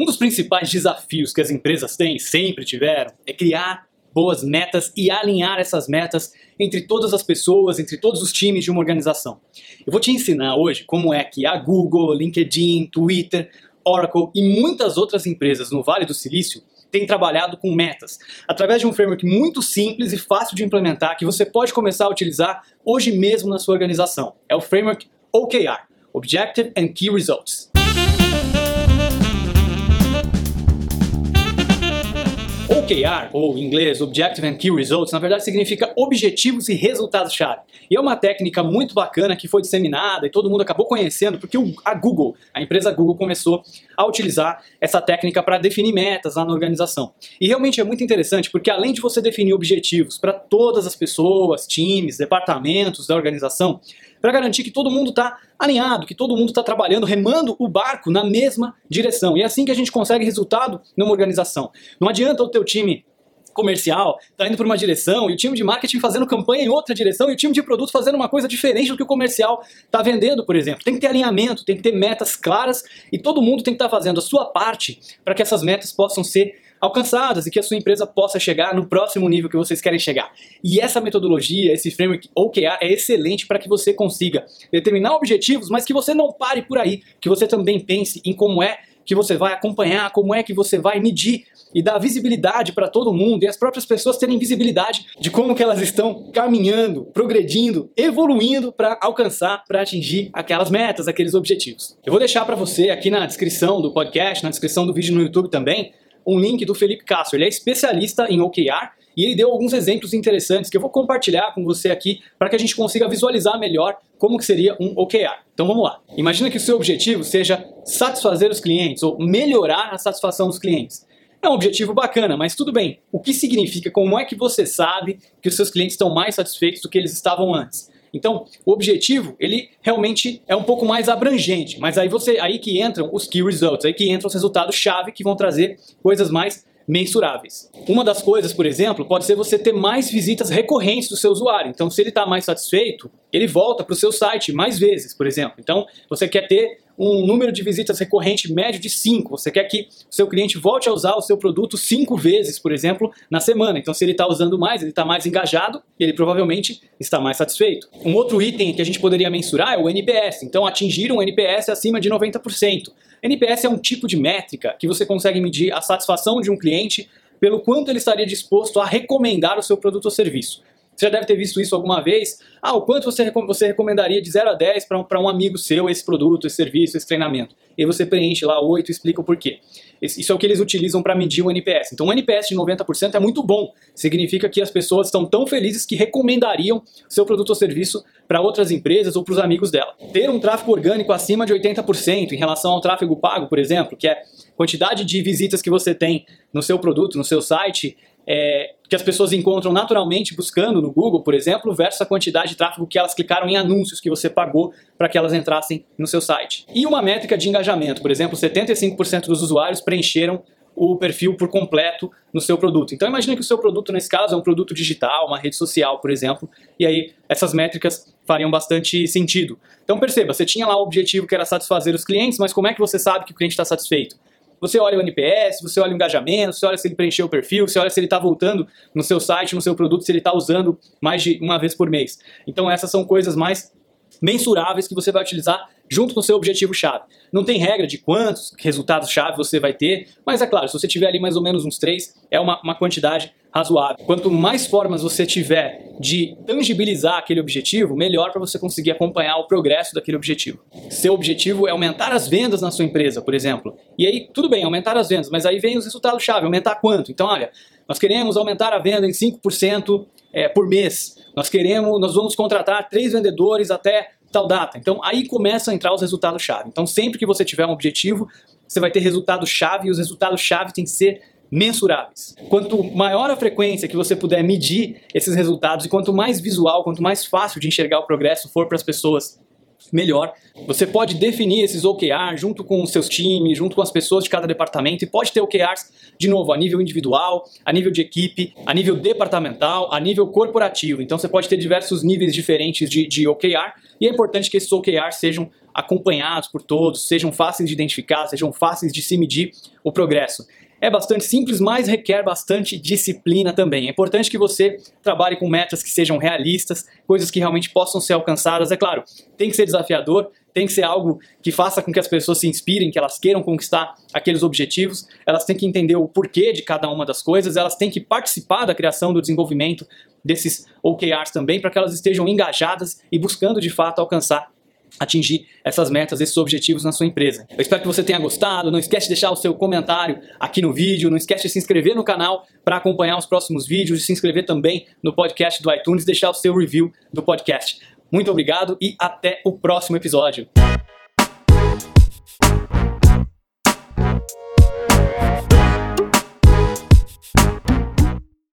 Um dos principais desafios que as empresas têm, sempre tiveram, é criar boas metas e alinhar essas metas entre todas as pessoas, entre todos os times de uma organização. Eu vou te ensinar hoje como é que a Google, LinkedIn, Twitter, Oracle e muitas outras empresas no Vale do Silício têm trabalhado com metas, através de um framework muito simples e fácil de implementar que você pode começar a utilizar hoje mesmo na sua organização. É o framework OKR, Objective and Key Results. OKR, ou em inglês Objective and Key Results, na verdade significa objetivos e resultados-chave. E é uma técnica muito bacana que foi disseminada e todo mundo acabou conhecendo porque a Google, a empresa Google, começou a utilizar essa técnica para definir metas lá na organização. E realmente é muito interessante porque além de você definir objetivos para todas as pessoas, times, departamentos da organização, para garantir que todo mundo está alinhado, que todo mundo está trabalhando, remando o barco na mesma direção. E é assim que a gente consegue resultado numa organização. Não adianta o teu time comercial está indo para uma direção e o time de marketing fazendo campanha em outra direção e o time de produto fazendo uma coisa diferente do que o comercial está vendendo, por exemplo. Tem que ter alinhamento, tem que ter metas claras e todo mundo tem que estar tá fazendo a sua parte para que essas metas possam ser alcançadas e que a sua empresa possa chegar no próximo nível que vocês querem chegar. E essa metodologia, esse framework OKR é excelente para que você consiga determinar objetivos, mas que você não pare por aí, que você também pense em como é que você vai acompanhar, como é que você vai medir e dar visibilidade para todo mundo e as próprias pessoas terem visibilidade de como que elas estão caminhando, progredindo, evoluindo para alcançar, para atingir aquelas metas, aqueles objetivos. Eu vou deixar para você aqui na descrição do podcast, na descrição do vídeo no YouTube também, um link do Felipe Castro. Ele é especialista em OKR e ele deu alguns exemplos interessantes que eu vou compartilhar com você aqui para que a gente consiga visualizar melhor como que seria um OKR. Então vamos lá. Imagina que o seu objetivo seja satisfazer os clientes ou melhorar a satisfação dos clientes. É um objetivo bacana, mas tudo bem. O que significa? Como é que você sabe que os seus clientes estão mais satisfeitos do que eles estavam antes? Então, o objetivo, ele realmente é um pouco mais abrangente, mas aí você aí que entram os key results, aí que entram os resultados chave que vão trazer coisas mais mensuráveis. Uma das coisas, por exemplo, pode ser você ter mais visitas recorrentes do seu usuário. Então, se ele está mais satisfeito, ele volta para o seu site mais vezes, por exemplo. Então, você quer ter um número de visitas recorrente médio de 5. Você quer que o seu cliente volte a usar o seu produto 5 vezes, por exemplo, na semana. Então, se ele está usando mais, ele está mais engajado, ele provavelmente está mais satisfeito. Um outro item que a gente poderia mensurar é o NPS. Então, atingir um NPS acima de 90%. NPS é um tipo de métrica que você consegue medir a satisfação de um cliente pelo quanto ele estaria disposto a recomendar o seu produto ou serviço. Você já deve ter visto isso alguma vez. Ah, o quanto você, você recomendaria de 0 a 10 para um, amigo seu esse produto, esse serviço, esse treinamento? E você preenche lá 8 e explica o porquê. Isso é o que eles utilizam para medir o NPS. Então, o NPS de 90% é muito bom. Significa que as pessoas estão tão felizes que recomendariam seu produto ou serviço para outras empresas ou para os amigos dela. Ter um tráfego orgânico acima de 80% em relação ao tráfego pago, por exemplo, que é quantidade de visitas que você tem no seu produto, no seu site, é, que as pessoas encontram naturalmente buscando no Google, por exemplo, versus a quantidade de tráfego que elas clicaram em anúncios que você pagou para que elas entrassem no seu site. E uma métrica de engajamento, por exemplo, 75% dos usuários preencheram o perfil por completo no seu produto. Então imagine que o seu produto, nesse caso, é um produto digital, uma rede social, por exemplo, e aí essas métricas fariam bastante sentido. Então perceba, você tinha lá o objetivo que era satisfazer os clientes, mas como é que você sabe que o cliente está satisfeito? Você olha o NPS, você olha o engajamento, você olha se ele preencheu o perfil, você olha se ele está voltando no seu site, no seu produto, se ele está usando mais de uma vez por mês. Então essas são coisas mais mensuráveis que você vai utilizar junto com o seu objetivo-chave. Não tem regra de quantos resultados-chave você vai ter, mas é claro, se você tiver ali mais ou menos uns três, é uma, uma quantidade razoável. Quanto mais formas você tiver de tangibilizar aquele objetivo, melhor para você conseguir acompanhar o progresso daquele objetivo. Seu objetivo é aumentar as vendas na sua empresa, por exemplo. E aí, tudo bem, aumentar as vendas, mas aí vem os resultados-chave, aumentar quanto? Então, olha, nós queremos aumentar a venda em 5% é, por mês. Nós queremos, nós vamos contratar três vendedores até tal data. Então aí começam a entrar os resultados-chave. Então sempre que você tiver um objetivo, você vai ter resultados-chave e os resultados-chave têm que ser mensuráveis. Quanto maior a frequência que você puder medir esses resultados e quanto mais visual, quanto mais fácil de enxergar o progresso for para as pessoas melhor. Você pode definir esses OKRs junto com os seus times, junto com as pessoas de cada departamento e pode ter OKRs, de novo, a nível individual, a nível de equipe, a nível departamental, a nível corporativo. Então você pode ter diversos níveis diferentes de, de OKR e é importante que esses OKRs sejam acompanhados por todos, sejam fáceis de identificar, sejam fáceis de se medir o progresso. É bastante simples, mas requer bastante disciplina também. É importante que você trabalhe com metas que sejam realistas, coisas que realmente possam ser alcançadas. É claro, tem que ser desafiador, tem que ser algo que faça com que as pessoas se inspirem, que elas queiram conquistar aqueles objetivos, elas têm que entender o porquê de cada uma das coisas, elas têm que participar da criação, do desenvolvimento desses OKRs também, para que elas estejam engajadas e buscando de fato alcançar atingir essas metas, esses objetivos na sua empresa. Eu espero que você tenha gostado. Não esquece de deixar o seu comentário aqui no vídeo. Não esquece de se inscrever no canal para acompanhar os próximos vídeos. E se inscrever também no podcast do iTunes. Deixar o seu review do podcast. Muito obrigado e até o próximo episódio.